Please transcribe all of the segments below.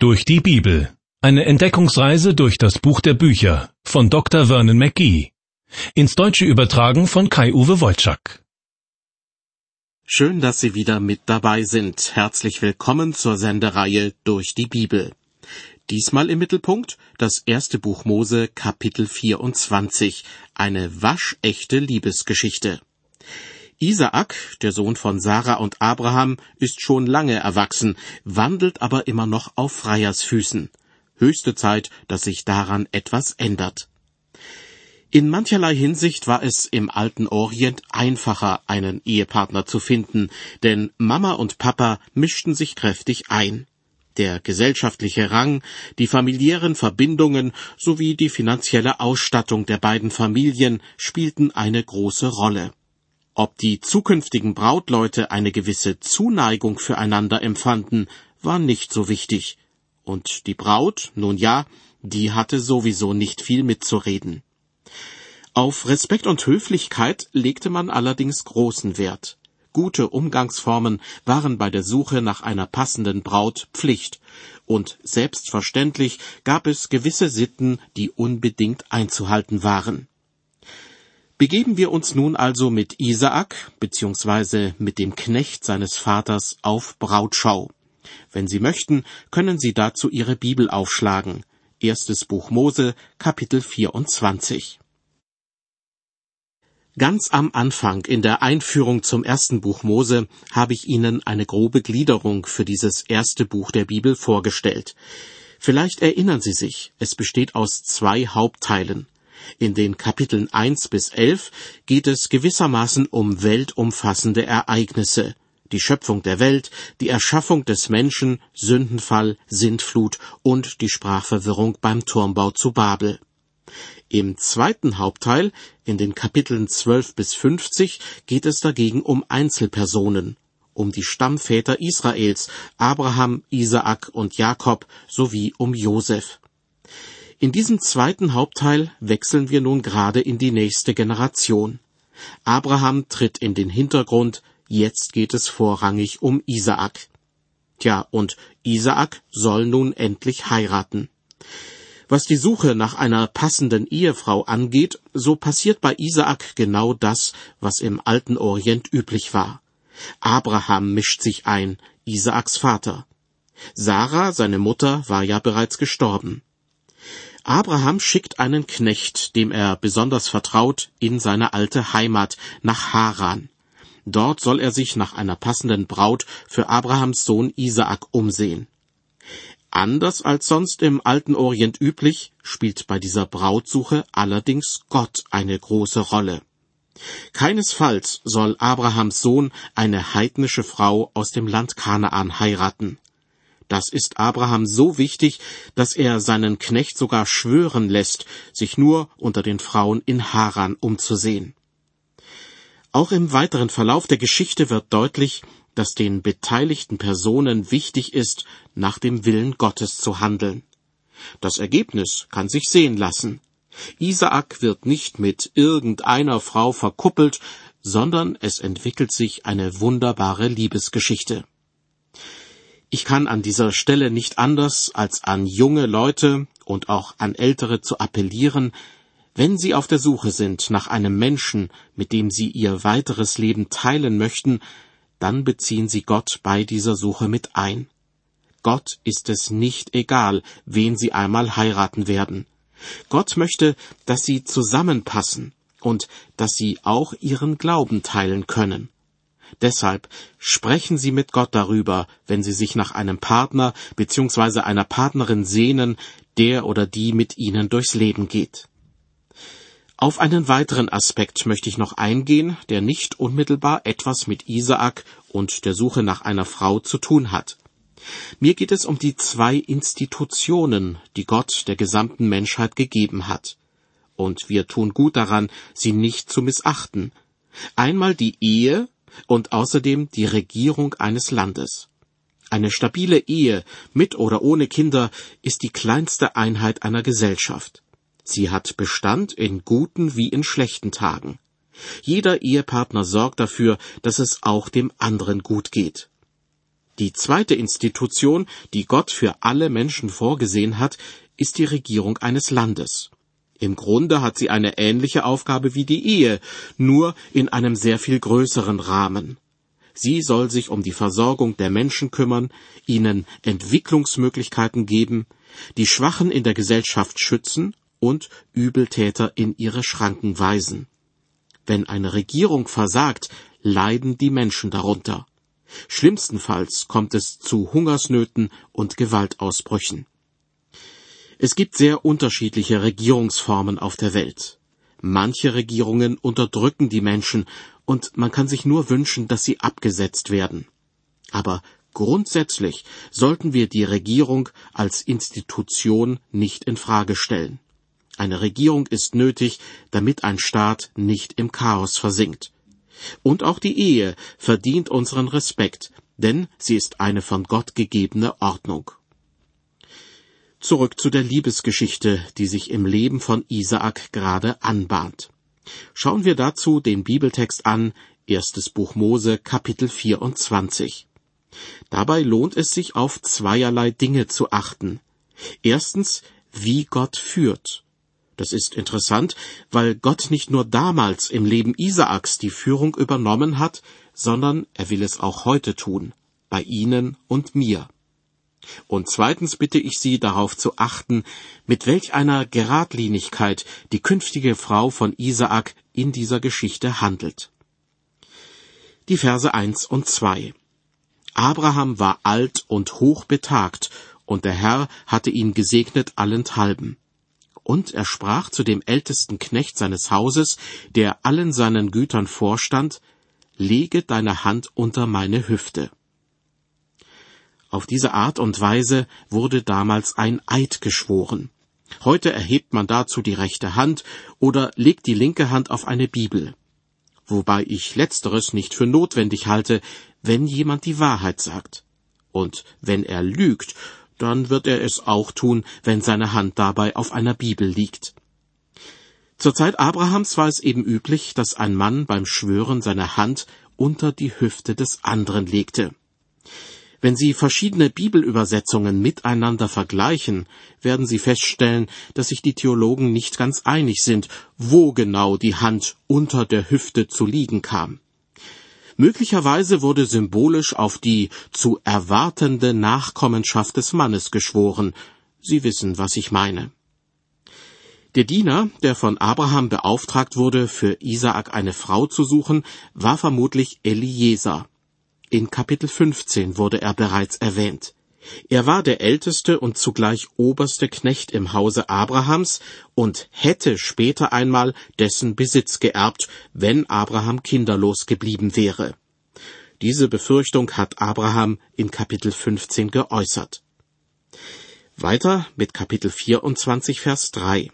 Durch die Bibel. Eine Entdeckungsreise durch das Buch der Bücher von Dr. Vernon McGee. Ins Deutsche übertragen von Kai-Uwe Wolczak. Schön, dass Sie wieder mit dabei sind. Herzlich willkommen zur Sendereihe Durch die Bibel. Diesmal im Mittelpunkt das erste Buch Mose, Kapitel 24, eine waschechte Liebesgeschichte. Isaak, der Sohn von Sarah und Abraham, ist schon lange erwachsen, wandelt aber immer noch auf Freiersfüßen. Höchste Zeit, dass sich daran etwas ändert. In mancherlei Hinsicht war es im alten Orient einfacher, einen Ehepartner zu finden, denn Mama und Papa mischten sich kräftig ein. Der gesellschaftliche Rang, die familiären Verbindungen sowie die finanzielle Ausstattung der beiden Familien spielten eine große Rolle. Ob die zukünftigen Brautleute eine gewisse Zuneigung füreinander empfanden, war nicht so wichtig. Und die Braut, nun ja, die hatte sowieso nicht viel mitzureden. Auf Respekt und Höflichkeit legte man allerdings großen Wert. Gute Umgangsformen waren bei der Suche nach einer passenden Braut Pflicht, und selbstverständlich gab es gewisse Sitten, die unbedingt einzuhalten waren. Begeben wir uns nun also mit Isaak bzw. mit dem Knecht seines Vaters auf Brautschau. Wenn Sie möchten, können Sie dazu Ihre Bibel aufschlagen. Erstes Buch Mose, Kapitel 24. Ganz am Anfang in der Einführung zum ersten Buch Mose habe ich Ihnen eine grobe Gliederung für dieses erste Buch der Bibel vorgestellt. Vielleicht erinnern Sie sich, es besteht aus zwei Hauptteilen. In den Kapiteln 1 bis 11 geht es gewissermaßen um weltumfassende Ereignisse. Die Schöpfung der Welt, die Erschaffung des Menschen, Sündenfall, Sintflut und die Sprachverwirrung beim Turmbau zu Babel. Im zweiten Hauptteil, in den Kapiteln 12 bis 50, geht es dagegen um Einzelpersonen, um die Stammväter Israels, Abraham, Isaak und Jakob sowie um Josef. In diesem zweiten Hauptteil wechseln wir nun gerade in die nächste Generation. Abraham tritt in den Hintergrund, jetzt geht es vorrangig um Isaak. Tja, und Isaak soll nun endlich heiraten. Was die Suche nach einer passenden Ehefrau angeht, so passiert bei Isaak genau das, was im alten Orient üblich war. Abraham mischt sich ein, Isaaks Vater. Sarah, seine Mutter, war ja bereits gestorben. Abraham schickt einen Knecht, dem er besonders vertraut, in seine alte Heimat nach Haran. Dort soll er sich nach einer passenden Braut für Abrahams Sohn Isaak umsehen. Anders als sonst im alten Orient üblich, spielt bei dieser Brautsuche allerdings Gott eine große Rolle. Keinesfalls soll Abrahams Sohn eine heidnische Frau aus dem Land Kanaan heiraten. Das ist Abraham so wichtig, dass er seinen Knecht sogar schwören lässt, sich nur unter den Frauen in Haran umzusehen. Auch im weiteren Verlauf der Geschichte wird deutlich, dass den beteiligten Personen wichtig ist, nach dem Willen Gottes zu handeln. Das Ergebnis kann sich sehen lassen. Isaak wird nicht mit irgendeiner Frau verkuppelt, sondern es entwickelt sich eine wunderbare Liebesgeschichte. Ich kann an dieser Stelle nicht anders, als an junge Leute und auch an Ältere zu appellieren, wenn Sie auf der Suche sind nach einem Menschen, mit dem Sie Ihr weiteres Leben teilen möchten, dann beziehen Sie Gott bei dieser Suche mit ein. Gott ist es nicht egal, wen Sie einmal heiraten werden. Gott möchte, dass Sie zusammenpassen und dass Sie auch Ihren Glauben teilen können. Deshalb sprechen Sie mit Gott darüber, wenn Sie sich nach einem Partner bzw. einer Partnerin sehnen, der oder die mit Ihnen durchs Leben geht. Auf einen weiteren Aspekt möchte ich noch eingehen, der nicht unmittelbar etwas mit Isaak und der Suche nach einer Frau zu tun hat. Mir geht es um die zwei Institutionen, die Gott der gesamten Menschheit gegeben hat. Und wir tun gut daran, sie nicht zu missachten. Einmal die Ehe und außerdem die Regierung eines Landes. Eine stabile Ehe mit oder ohne Kinder ist die kleinste Einheit einer Gesellschaft. Sie hat Bestand in guten wie in schlechten Tagen. Jeder Ehepartner sorgt dafür, dass es auch dem anderen gut geht. Die zweite Institution, die Gott für alle Menschen vorgesehen hat, ist die Regierung eines Landes. Im Grunde hat sie eine ähnliche Aufgabe wie die Ehe, nur in einem sehr viel größeren Rahmen. Sie soll sich um die Versorgung der Menschen kümmern, ihnen Entwicklungsmöglichkeiten geben, die Schwachen in der Gesellschaft schützen und Übeltäter in ihre Schranken weisen. Wenn eine Regierung versagt, leiden die Menschen darunter. Schlimmstenfalls kommt es zu Hungersnöten und Gewaltausbrüchen. Es gibt sehr unterschiedliche Regierungsformen auf der Welt. Manche Regierungen unterdrücken die Menschen, und man kann sich nur wünschen, dass sie abgesetzt werden. Aber grundsätzlich sollten wir die Regierung als Institution nicht in Frage stellen. Eine Regierung ist nötig, damit ein Staat nicht im Chaos versinkt. Und auch die Ehe verdient unseren Respekt, denn sie ist eine von Gott gegebene Ordnung. Zurück zu der Liebesgeschichte, die sich im Leben von Isaak gerade anbahnt. Schauen wir dazu den Bibeltext an, erstes Buch Mose, Kapitel 24. Dabei lohnt es sich auf zweierlei Dinge zu achten. Erstens, wie Gott führt. Das ist interessant, weil Gott nicht nur damals im Leben Isaaks die Führung übernommen hat, sondern er will es auch heute tun, bei Ihnen und mir. Und zweitens bitte ich Sie darauf zu achten, mit welch einer Geradlinigkeit die künftige Frau von Isaak in dieser Geschichte handelt. Die Verse eins und zwei. Abraham war alt und hochbetagt, und der Herr hatte ihn gesegnet allenthalben. Und er sprach zu dem ältesten Knecht seines Hauses, der allen seinen Gütern vorstand, Lege deine Hand unter meine Hüfte. Auf diese Art und Weise wurde damals ein Eid geschworen. Heute erhebt man dazu die rechte Hand oder legt die linke Hand auf eine Bibel. Wobei ich letzteres nicht für notwendig halte, wenn jemand die Wahrheit sagt. Und wenn er lügt, dann wird er es auch tun, wenn seine Hand dabei auf einer Bibel liegt. Zur Zeit Abrahams war es eben üblich, dass ein Mann beim Schwören seine Hand unter die Hüfte des anderen legte. Wenn Sie verschiedene Bibelübersetzungen miteinander vergleichen, werden Sie feststellen, dass sich die Theologen nicht ganz einig sind, wo genau die Hand unter der Hüfte zu liegen kam. Möglicherweise wurde symbolisch auf die zu erwartende Nachkommenschaft des Mannes geschworen. Sie wissen, was ich meine. Der Diener, der von Abraham beauftragt wurde, für Isaak eine Frau zu suchen, war vermutlich Eliezer. In Kapitel 15 wurde er bereits erwähnt. Er war der älteste und zugleich oberste Knecht im Hause Abrahams und hätte später einmal dessen Besitz geerbt, wenn Abraham kinderlos geblieben wäre. Diese Befürchtung hat Abraham in Kapitel 15 geäußert. Weiter mit Kapitel 24 Vers 3.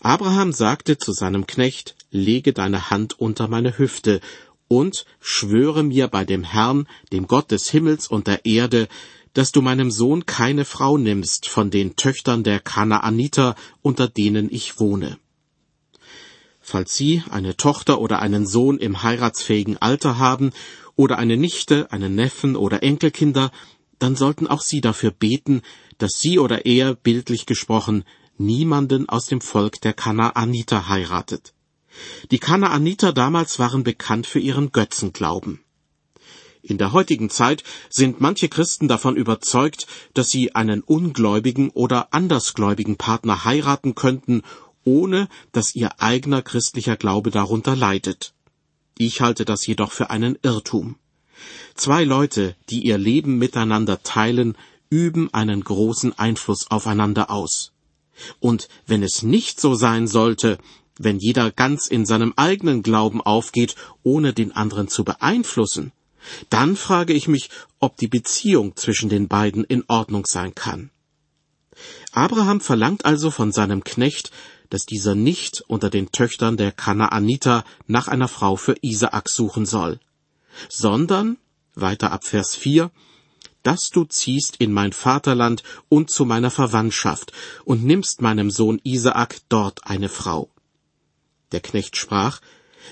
Abraham sagte zu seinem Knecht, lege deine Hand unter meine Hüfte und schwöre mir bei dem Herrn, dem Gott des Himmels und der Erde, dass du meinem Sohn keine Frau nimmst von den Töchtern der Kanaaniter, unter denen ich wohne. Falls Sie eine Tochter oder einen Sohn im heiratsfähigen Alter haben oder eine Nichte, einen Neffen oder Enkelkinder, dann sollten auch Sie dafür beten, dass Sie oder er, bildlich gesprochen, niemanden aus dem Volk der Kanaaniter heiratet. Die Kanaaniter damals waren bekannt für ihren Götzenglauben. In der heutigen Zeit sind manche Christen davon überzeugt, dass sie einen ungläubigen oder andersgläubigen Partner heiraten könnten, ohne dass ihr eigener christlicher Glaube darunter leidet. Ich halte das jedoch für einen Irrtum. Zwei Leute, die ihr Leben miteinander teilen, üben einen großen Einfluss aufeinander aus. Und wenn es nicht so sein sollte, wenn jeder ganz in seinem eigenen Glauben aufgeht, ohne den anderen zu beeinflussen, dann frage ich mich, ob die Beziehung zwischen den beiden in Ordnung sein kann. Abraham verlangt also von seinem Knecht, dass dieser nicht unter den Töchtern der Kanaaniter nach einer Frau für Isaak suchen soll, sondern, weiter ab Vers 4, dass du ziehst in mein Vaterland und zu meiner Verwandtschaft und nimmst meinem Sohn Isaak dort eine Frau. Der Knecht sprach,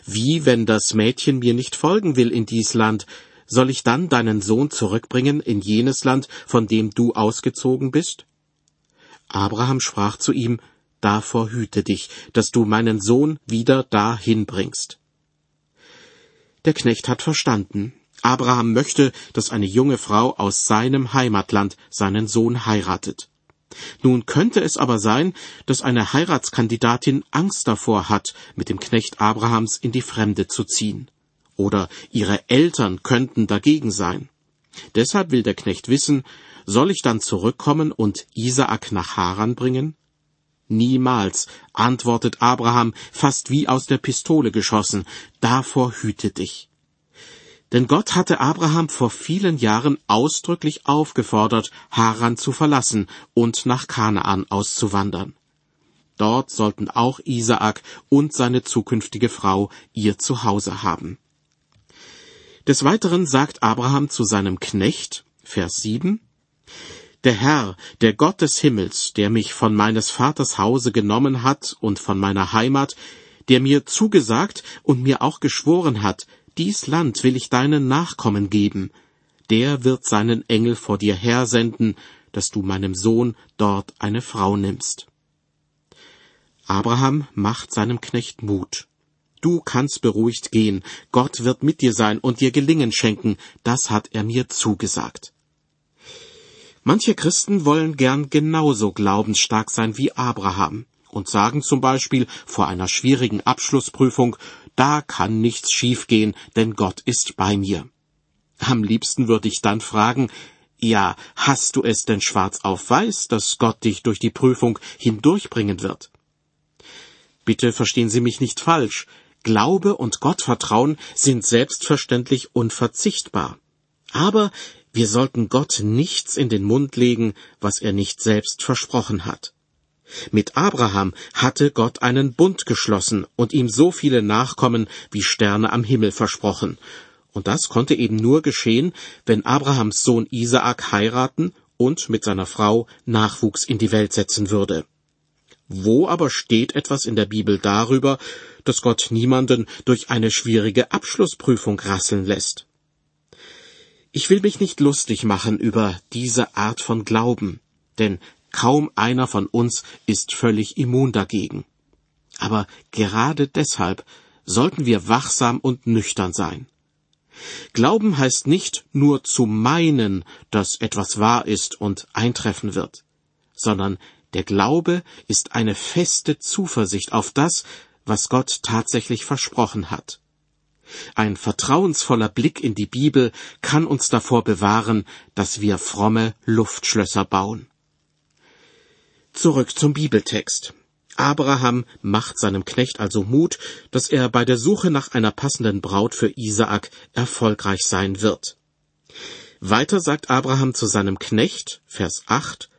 Wie, wenn das Mädchen mir nicht folgen will in dies Land, soll ich dann deinen Sohn zurückbringen in jenes Land, von dem du ausgezogen bist? Abraham sprach zu ihm, Davor hüte dich, dass du meinen Sohn wieder dahin bringst. Der Knecht hat verstanden. Abraham möchte, dass eine junge Frau aus seinem Heimatland seinen Sohn heiratet. Nun könnte es aber sein, dass eine Heiratskandidatin Angst davor hat, mit dem Knecht Abrahams in die Fremde zu ziehen oder ihre Eltern könnten dagegen sein. Deshalb will der Knecht wissen, soll ich dann zurückkommen und Isaak nach Haran bringen? Niemals, antwortet Abraham fast wie aus der Pistole geschossen, davor hüte dich. Denn Gott hatte Abraham vor vielen Jahren ausdrücklich aufgefordert, Haran zu verlassen und nach Kanaan auszuwandern. Dort sollten auch Isaak und seine zukünftige Frau ihr Zuhause haben. Des Weiteren sagt Abraham zu seinem Knecht, Vers 7, Der Herr, der Gott des Himmels, der mich von meines Vaters Hause genommen hat und von meiner Heimat, der mir zugesagt und mir auch geschworen hat, dies Land will ich deinen Nachkommen geben, der wird seinen Engel vor dir hersenden, dass du meinem Sohn dort eine Frau nimmst. Abraham macht seinem Knecht Mut. Du kannst beruhigt gehen, Gott wird mit dir sein und dir Gelingen schenken, das hat er mir zugesagt. Manche Christen wollen gern genauso glaubensstark sein wie Abraham und sagen zum Beispiel vor einer schwierigen Abschlussprüfung, da kann nichts schiefgehen, denn Gott ist bei mir. Am liebsten würde ich dann fragen, ja, hast du es denn schwarz auf weiß, dass Gott dich durch die Prüfung hindurchbringen wird? Bitte verstehen Sie mich nicht falsch. Glaube und Gottvertrauen sind selbstverständlich unverzichtbar. Aber wir sollten Gott nichts in den Mund legen, was er nicht selbst versprochen hat. Mit Abraham hatte Gott einen Bund geschlossen und ihm so viele Nachkommen wie Sterne am Himmel versprochen. Und das konnte eben nur geschehen, wenn Abrahams Sohn Isaak heiraten und mit seiner Frau Nachwuchs in die Welt setzen würde. Wo aber steht etwas in der Bibel darüber, dass Gott niemanden durch eine schwierige Abschlussprüfung rasseln lässt? Ich will mich nicht lustig machen über diese Art von Glauben, denn kaum einer von uns ist völlig immun dagegen. Aber gerade deshalb sollten wir wachsam und nüchtern sein. Glauben heißt nicht nur zu meinen, dass etwas wahr ist und eintreffen wird, sondern der Glaube ist eine feste Zuversicht auf das, was Gott tatsächlich versprochen hat. Ein vertrauensvoller Blick in die Bibel kann uns davor bewahren, dass wir fromme Luftschlösser bauen. Zurück zum Bibeltext. Abraham macht seinem Knecht also Mut, dass er bei der Suche nach einer passenden Braut für Isaak erfolgreich sein wird. Weiter sagt Abraham zu seinem Knecht, Vers 8,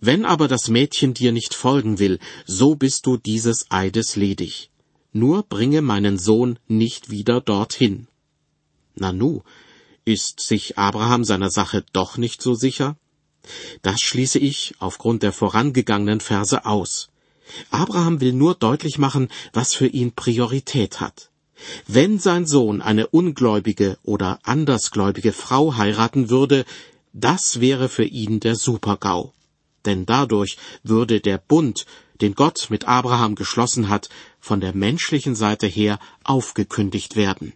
wenn aber das Mädchen dir nicht folgen will, so bist du dieses Eides ledig. Nur bringe meinen Sohn nicht wieder dorthin. Nanu, ist sich Abraham seiner Sache doch nicht so sicher? Das schließe ich aufgrund der vorangegangenen Verse aus. Abraham will nur deutlich machen, was für ihn Priorität hat. Wenn sein Sohn eine ungläubige oder andersgläubige Frau heiraten würde, das wäre für ihn der Supergau denn dadurch würde der Bund, den Gott mit Abraham geschlossen hat, von der menschlichen Seite her aufgekündigt werden.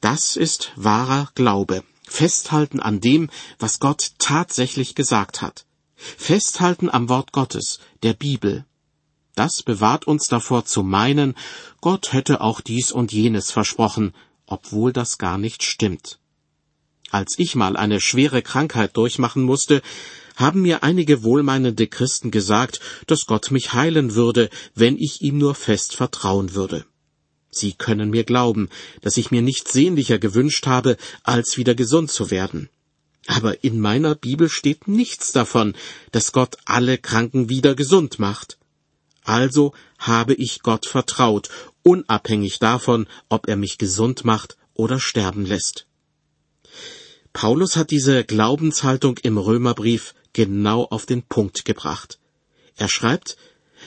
Das ist wahrer Glaube. Festhalten an dem, was Gott tatsächlich gesagt hat. Festhalten am Wort Gottes, der Bibel. Das bewahrt uns davor zu meinen, Gott hätte auch dies und jenes versprochen, obwohl das gar nicht stimmt. Als ich mal eine schwere Krankheit durchmachen musste, haben mir einige wohlmeinende Christen gesagt, dass Gott mich heilen würde, wenn ich ihm nur fest vertrauen würde. Sie können mir glauben, dass ich mir nichts sehnlicher gewünscht habe, als wieder gesund zu werden. Aber in meiner Bibel steht nichts davon, dass Gott alle Kranken wieder gesund macht. Also habe ich Gott vertraut, unabhängig davon, ob er mich gesund macht oder sterben lässt. Paulus hat diese Glaubenshaltung im Römerbrief genau auf den Punkt gebracht. Er schreibt,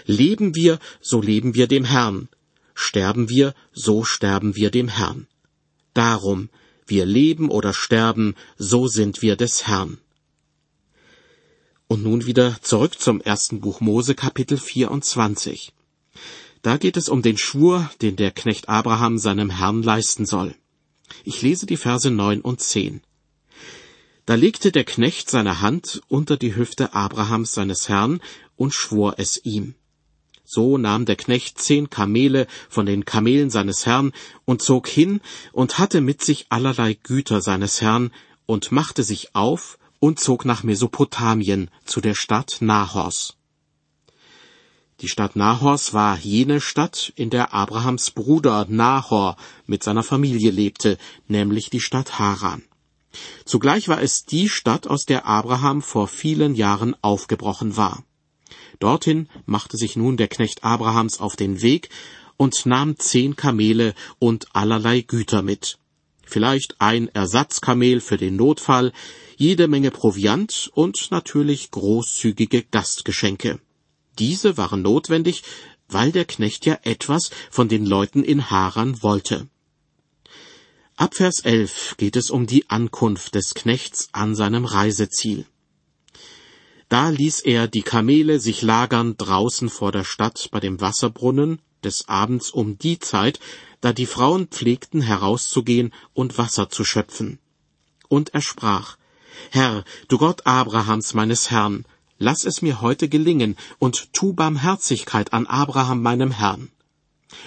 Leben wir, so leben wir dem Herrn. Sterben wir, so sterben wir dem Herrn. Darum, wir leben oder sterben, so sind wir des Herrn. Und nun wieder zurück zum ersten Buch Mose Kapitel 24. Da geht es um den Schwur, den der Knecht Abraham seinem Herrn leisten soll. Ich lese die Verse neun und zehn. Da legte der Knecht seine Hand unter die Hüfte Abrahams seines Herrn und schwor es ihm. So nahm der Knecht zehn Kamele von den Kamelen seines Herrn und zog hin und hatte mit sich allerlei Güter seines Herrn und machte sich auf und zog nach Mesopotamien zu der Stadt Nahors. Die Stadt Nahors war jene Stadt, in der Abrahams Bruder Nahor mit seiner Familie lebte, nämlich die Stadt Haran. Zugleich war es die Stadt, aus der Abraham vor vielen Jahren aufgebrochen war. Dorthin machte sich nun der Knecht Abrahams auf den Weg und nahm zehn Kamele und allerlei Güter mit. Vielleicht ein Ersatzkamel für den Notfall, jede Menge Proviant und natürlich großzügige Gastgeschenke. Diese waren notwendig, weil der Knecht ja etwas von den Leuten in Haran wollte. Ab Vers 11 geht es um die Ankunft des Knechts an seinem Reiseziel. Da ließ er die Kamele sich lagern draußen vor der Stadt bei dem Wasserbrunnen des Abends um die Zeit, da die Frauen pflegten herauszugehen und Wasser zu schöpfen. Und er sprach, Herr, du Gott Abrahams meines Herrn, lass es mir heute gelingen und tu Barmherzigkeit an Abraham meinem Herrn.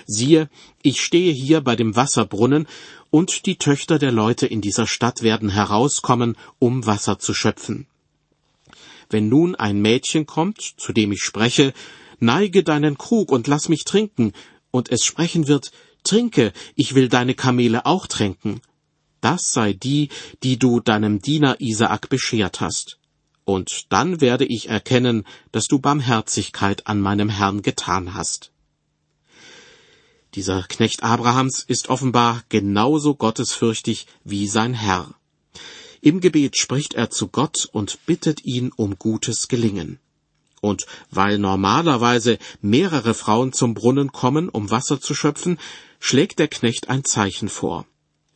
Siehe, ich stehe hier bei dem Wasserbrunnen, und die Töchter der Leute in dieser Stadt werden herauskommen, um Wasser zu schöpfen. Wenn nun ein Mädchen kommt, zu dem ich spreche, neige deinen Krug und lass mich trinken, und es sprechen wird, Trinke, ich will deine Kamele auch tränken, das sei die, die du deinem Diener Isaak beschert hast. Und dann werde ich erkennen, dass du Barmherzigkeit an meinem Herrn getan hast. Dieser Knecht Abrahams ist offenbar genauso gottesfürchtig wie sein Herr. Im Gebet spricht er zu Gott und bittet ihn um gutes Gelingen. Und weil normalerweise mehrere Frauen zum Brunnen kommen, um Wasser zu schöpfen, schlägt der Knecht ein Zeichen vor.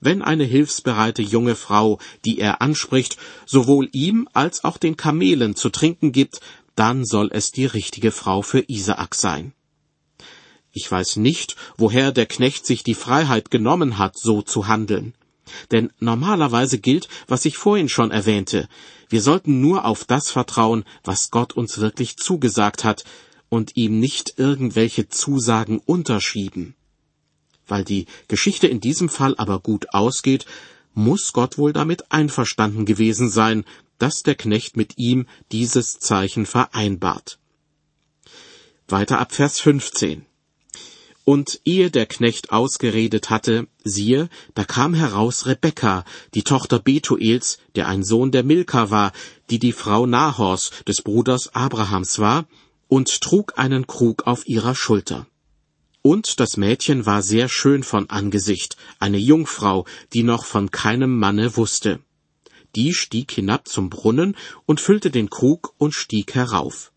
Wenn eine hilfsbereite junge Frau, die er anspricht, sowohl ihm als auch den Kamelen zu trinken gibt, dann soll es die richtige Frau für Isaak sein. Ich weiß nicht, woher der Knecht sich die Freiheit genommen hat, so zu handeln. Denn normalerweise gilt, was ich vorhin schon erwähnte, wir sollten nur auf das vertrauen, was Gott uns wirklich zugesagt hat, und ihm nicht irgendwelche Zusagen unterschieben. Weil die Geschichte in diesem Fall aber gut ausgeht, muss Gott wohl damit einverstanden gewesen sein, dass der Knecht mit ihm dieses Zeichen vereinbart. Weiter ab Vers 15. Und ehe der Knecht ausgeredet hatte, siehe, da kam heraus Rebekka, die Tochter Betuels, der ein Sohn der Milka war, die die Frau Nahors, des Bruders Abrahams war, und trug einen Krug auf ihrer Schulter. Und das Mädchen war sehr schön von Angesicht, eine Jungfrau, die noch von keinem Manne wusste. Die stieg hinab zum Brunnen und füllte den Krug und stieg herauf.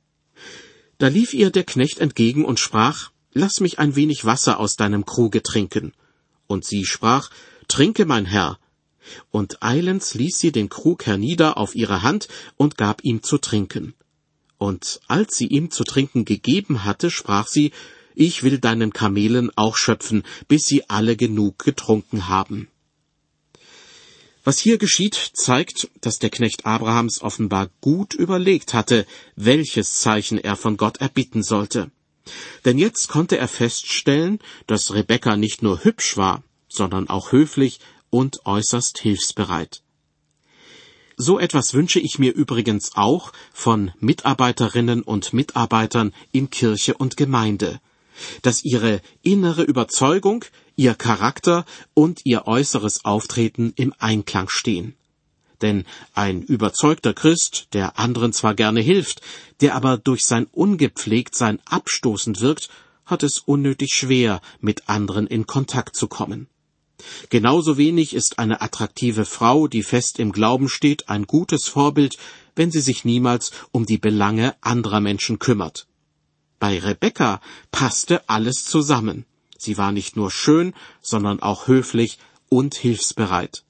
Da lief ihr der Knecht entgegen und sprach, Lass mich ein wenig Wasser aus deinem Kruge trinken. Und sie sprach, Trinke, mein Herr. Und eilends ließ sie den Krug hernieder auf ihre Hand und gab ihm zu trinken. Und als sie ihm zu trinken gegeben hatte, sprach sie, ich will deinen Kamelen auch schöpfen, bis sie alle genug getrunken haben. Was hier geschieht, zeigt, dass der Knecht Abrahams offenbar gut überlegt hatte, welches Zeichen er von Gott erbitten sollte. Denn jetzt konnte er feststellen, dass Rebekka nicht nur hübsch war, sondern auch höflich und äußerst hilfsbereit. So etwas wünsche ich mir übrigens auch von Mitarbeiterinnen und Mitarbeitern in Kirche und Gemeinde, dass ihre innere Überzeugung, ihr Charakter und ihr äußeres Auftreten im Einklang stehen. Denn ein überzeugter Christ, der anderen zwar gerne hilft, der aber durch sein Ungepflegtsein abstoßend wirkt, hat es unnötig schwer, mit anderen in Kontakt zu kommen. Genauso wenig ist eine attraktive Frau, die fest im Glauben steht, ein gutes Vorbild, wenn sie sich niemals um die Belange anderer Menschen kümmert. Bei Rebekka passte alles zusammen. Sie war nicht nur schön, sondern auch höflich und hilfsbereit.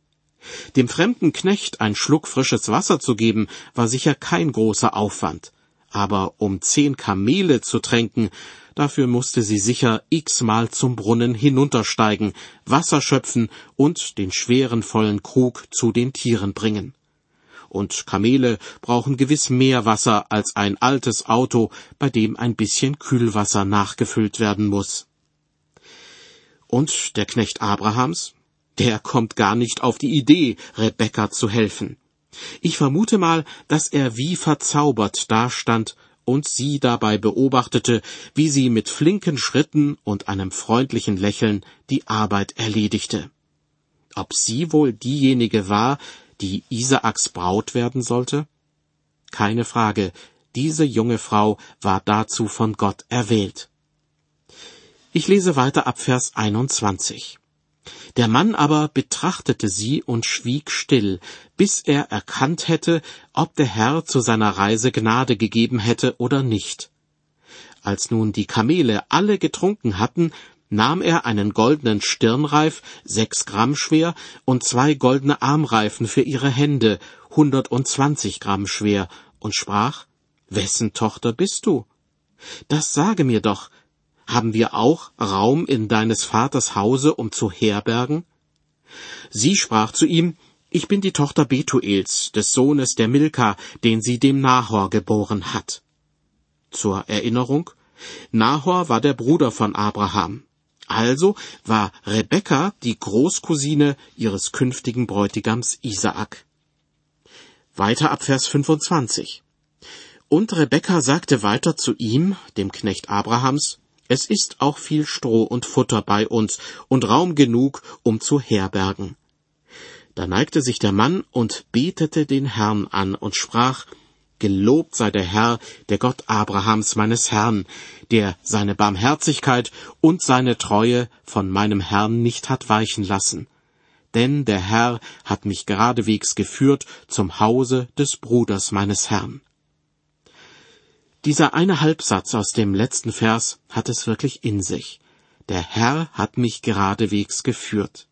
Dem fremden Knecht ein Schluck frisches Wasser zu geben, war sicher kein großer Aufwand. Aber um zehn Kamele zu tränken, dafür musste sie sicher x-mal zum Brunnen hinuntersteigen, Wasser schöpfen und den schweren vollen Krug zu den Tieren bringen. Und Kamele brauchen gewiss mehr Wasser als ein altes Auto, bei dem ein bisschen Kühlwasser nachgefüllt werden muss. Und der Knecht Abrahams? Der kommt gar nicht auf die Idee, Rebekka zu helfen. Ich vermute mal, dass er wie verzaubert dastand und sie dabei beobachtete, wie sie mit flinken Schritten und einem freundlichen Lächeln die Arbeit erledigte. Ob sie wohl diejenige war, die Isaaks Braut werden sollte? Keine Frage, diese junge Frau war dazu von Gott erwählt. Ich lese weiter ab Vers 21. Der Mann aber betrachtete sie und schwieg still, bis er erkannt hätte, ob der Herr zu seiner Reise Gnade gegeben hätte oder nicht. Als nun die Kamele alle getrunken hatten, nahm er einen goldenen Stirnreif, sechs Gramm schwer, und zwei goldene Armreifen für ihre Hände, hundertundzwanzig Gramm schwer, und sprach, Wessen Tochter bist du? Das sage mir doch, haben wir auch Raum in deines Vaters Hause, um zu herbergen? Sie sprach zu ihm, Ich bin die Tochter Betuels, des Sohnes der Milka, den sie dem Nahor geboren hat. Zur Erinnerung, Nahor war der Bruder von Abraham. Also war Rebekka die Großcousine ihres künftigen Bräutigams Isaak. Weiter ab Vers 25. Und Rebekka sagte weiter zu ihm, dem Knecht Abrahams, es ist auch viel Stroh und Futter bei uns und Raum genug, um zu herbergen. Da neigte sich der Mann und betete den Herrn an und sprach, Gelobt sei der Herr, der Gott Abrahams meines Herrn, der seine Barmherzigkeit und seine Treue von meinem Herrn nicht hat weichen lassen. Denn der Herr hat mich geradewegs geführt zum Hause des Bruders meines Herrn. Dieser eine Halbsatz aus dem letzten Vers hat es wirklich in sich. Der Herr hat mich geradewegs geführt.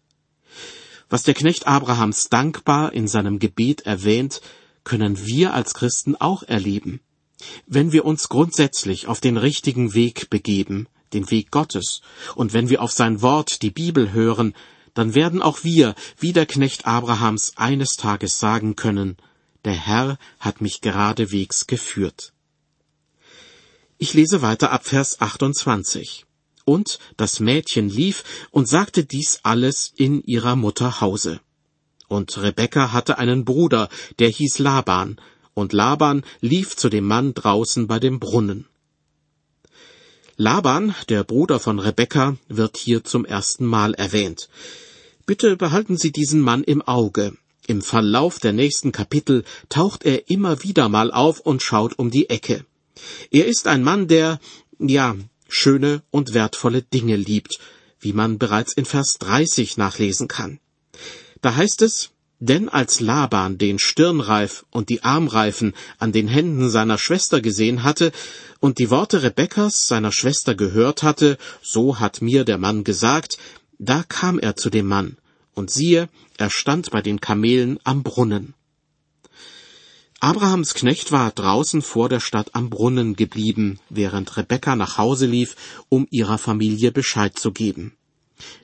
Was der Knecht Abrahams dankbar in seinem Gebet erwähnt, können wir als Christen auch erleben. Wenn wir uns grundsätzlich auf den richtigen Weg begeben, den Weg Gottes, und wenn wir auf sein Wort, die Bibel hören, dann werden auch wir, wie der Knecht Abrahams, eines Tages sagen können, der Herr hat mich geradewegs geführt. Ich lese weiter ab Vers 28. Und das Mädchen lief und sagte dies alles in ihrer Mutter Hause. Und Rebekka hatte einen Bruder, der hieß Laban, und Laban lief zu dem Mann draußen bei dem Brunnen. Laban, der Bruder von Rebekka, wird hier zum ersten Mal erwähnt. Bitte behalten Sie diesen Mann im Auge. Im Verlauf der nächsten Kapitel taucht er immer wieder mal auf und schaut um die Ecke. Er ist ein Mann, der, ja, schöne und wertvolle Dinge liebt, wie man bereits in Vers 30 nachlesen kann. Da heißt es, denn als Laban den Stirnreif und die Armreifen an den Händen seiner Schwester gesehen hatte und die Worte Rebekkas seiner Schwester gehört hatte, so hat mir der Mann gesagt, da kam er zu dem Mann, und siehe, er stand bei den Kamelen am Brunnen. Abrahams Knecht war draußen vor der Stadt am Brunnen geblieben, während Rebekka nach Hause lief, um ihrer Familie Bescheid zu geben.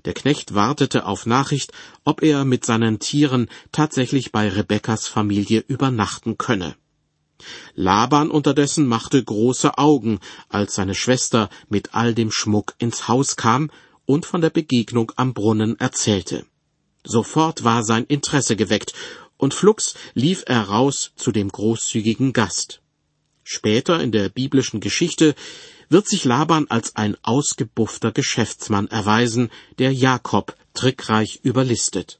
Der Knecht wartete auf Nachricht, ob er mit seinen Tieren tatsächlich bei Rebekkas Familie übernachten könne. Laban unterdessen machte große Augen, als seine Schwester mit all dem Schmuck ins Haus kam und von der Begegnung am Brunnen erzählte. Sofort war sein Interesse geweckt, und flugs lief er raus zu dem großzügigen Gast. Später in der biblischen Geschichte wird sich Laban als ein ausgebuffter Geschäftsmann erweisen, der Jakob trickreich überlistet.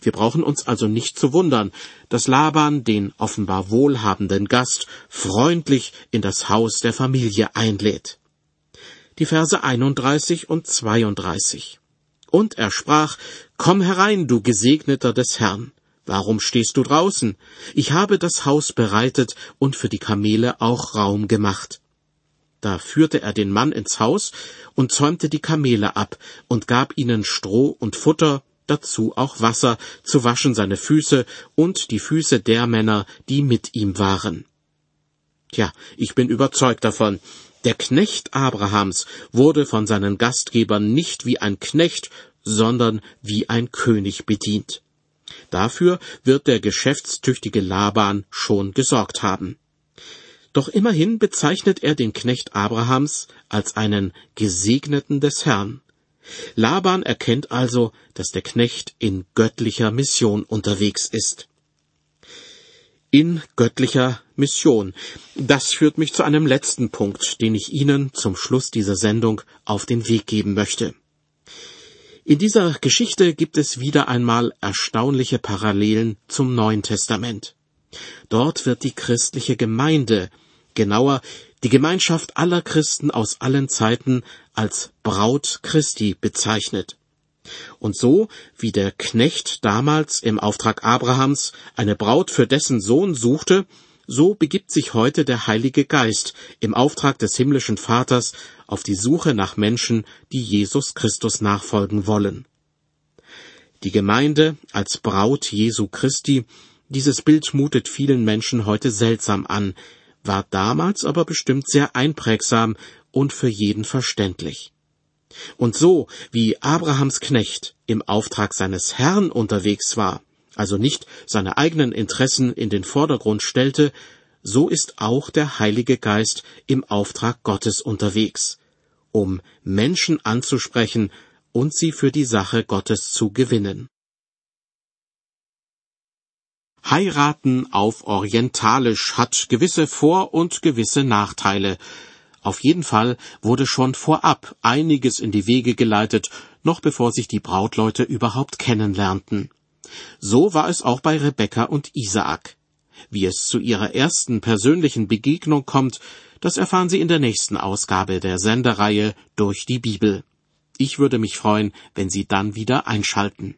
Wir brauchen uns also nicht zu wundern, dass Laban den offenbar wohlhabenden Gast freundlich in das Haus der Familie einlädt. Die Verse 31 und 32. Und er sprach, Komm herein, du Gesegneter des Herrn. Warum stehst du draußen? Ich habe das Haus bereitet und für die Kamele auch Raum gemacht. Da führte er den Mann ins Haus und zäumte die Kamele ab und gab ihnen Stroh und Futter, dazu auch Wasser zu waschen seine Füße und die Füße der Männer, die mit ihm waren. Tja, ich bin überzeugt davon, der Knecht Abrahams wurde von seinen Gastgebern nicht wie ein Knecht, sondern wie ein König bedient. Dafür wird der geschäftstüchtige Laban schon gesorgt haben. Doch immerhin bezeichnet er den Knecht Abrahams als einen Gesegneten des Herrn. Laban erkennt also, dass der Knecht in göttlicher Mission unterwegs ist. In göttlicher Mission. Das führt mich zu einem letzten Punkt, den ich Ihnen zum Schluss dieser Sendung auf den Weg geben möchte. In dieser Geschichte gibt es wieder einmal erstaunliche Parallelen zum Neuen Testament. Dort wird die christliche Gemeinde, genauer die Gemeinschaft aller Christen aus allen Zeiten als Braut Christi bezeichnet. Und so, wie der Knecht damals im Auftrag Abrahams eine Braut für dessen Sohn suchte, so begibt sich heute der Heilige Geist im Auftrag des himmlischen Vaters auf die Suche nach Menschen, die Jesus Christus nachfolgen wollen. Die Gemeinde als Braut Jesu Christi, dieses Bild mutet vielen Menschen heute seltsam an, war damals aber bestimmt sehr einprägsam und für jeden verständlich. Und so wie Abrahams Knecht im Auftrag seines Herrn unterwegs war, also nicht seine eigenen Interessen in den Vordergrund stellte, so ist auch der Heilige Geist im Auftrag Gottes unterwegs, um Menschen anzusprechen und sie für die Sache Gottes zu gewinnen. Heiraten auf Orientalisch hat gewisse Vor- und gewisse Nachteile. Auf jeden Fall wurde schon vorab einiges in die Wege geleitet, noch bevor sich die Brautleute überhaupt kennenlernten. So war es auch bei Rebekka und Isaak. Wie es zu ihrer ersten persönlichen Begegnung kommt, das erfahren Sie in der nächsten Ausgabe der Sendereihe durch die Bibel. Ich würde mich freuen, wenn Sie dann wieder einschalten.